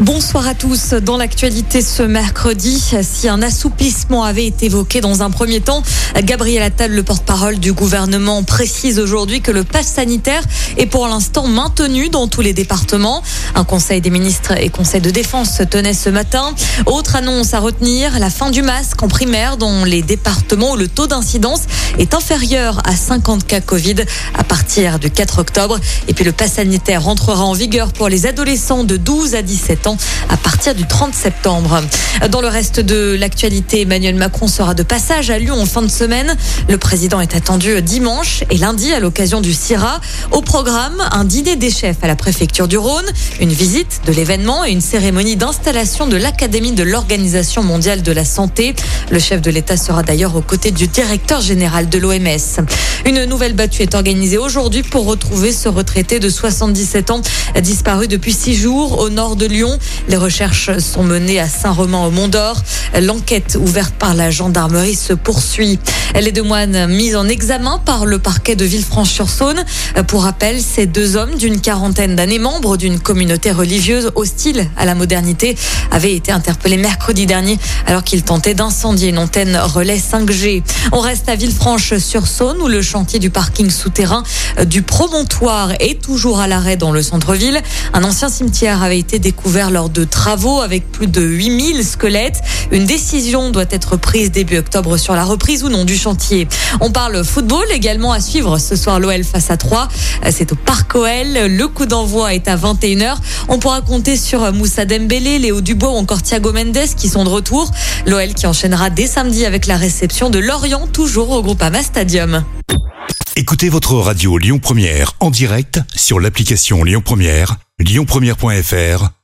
Bonsoir à tous. Dans l'actualité ce mercredi, si un assouplissement avait été évoqué dans un premier temps, Gabriel Attal, le porte-parole du gouvernement, précise aujourd'hui que le pass sanitaire est pour l'instant maintenu dans tous les départements. Un conseil des ministres et conseil de défense se tenait ce matin. Autre annonce à retenir, la fin du masque en primaire dans les départements où le taux d'incidence est inférieur à 50 cas Covid à partir du 4 octobre. Et puis le pass sanitaire rentrera en vigueur pour les adolescents de 12 à 17 ans à partir du 30 septembre. Dans le reste de l'actualité, Emmanuel Macron sera de passage à Lyon en fin de semaine. Le président est attendu dimanche et lundi à l'occasion du CIRA. Au programme, un dîner des chefs à la préfecture du Rhône, une visite de l'événement et une cérémonie d'installation de l'Académie de l'Organisation mondiale de la santé. Le chef de l'État sera d'ailleurs aux côtés du directeur général de l'OMS. Une nouvelle battue est organisée aujourd'hui pour retrouver ce retraité de 77 ans disparu depuis six jours au nord de Lyon. Les recherches sont menées à Saint-Romain au Mont d'Or. L'enquête ouverte par la gendarmerie se poursuit. Les deux moines mis en examen par le parquet de Villefranche-sur-Saône. Pour rappel, ces deux hommes d'une quarantaine d'années, membres d'une communauté religieuse hostile à la modernité, avaient été interpellés mercredi dernier alors qu'ils tentaient d'incendier une antenne relais 5G. On reste à Villefranche-sur-Saône où le chantier du parking souterrain du promontoire est toujours à l'arrêt dans le centre-ville. Un ancien cimetière avait été découvert lors de travaux avec plus de 8000 squelettes. Une décision doit être prise début octobre sur la reprise ou non du chantier. On parle football également à suivre ce soir l'OL face à 3. C'est au Parc OL. Le coup d'envoi est à 21h. On pourra compter sur Moussa Dembélé, Léo Dubois ou encore Thiago Mendes qui sont de retour. L'OL qui enchaînera dès samedi avec la réception de Lorient toujours au Groupama Stadium. Écoutez votre radio Lyon Première en direct sur l'application Lyon Première, lyonpremière.fr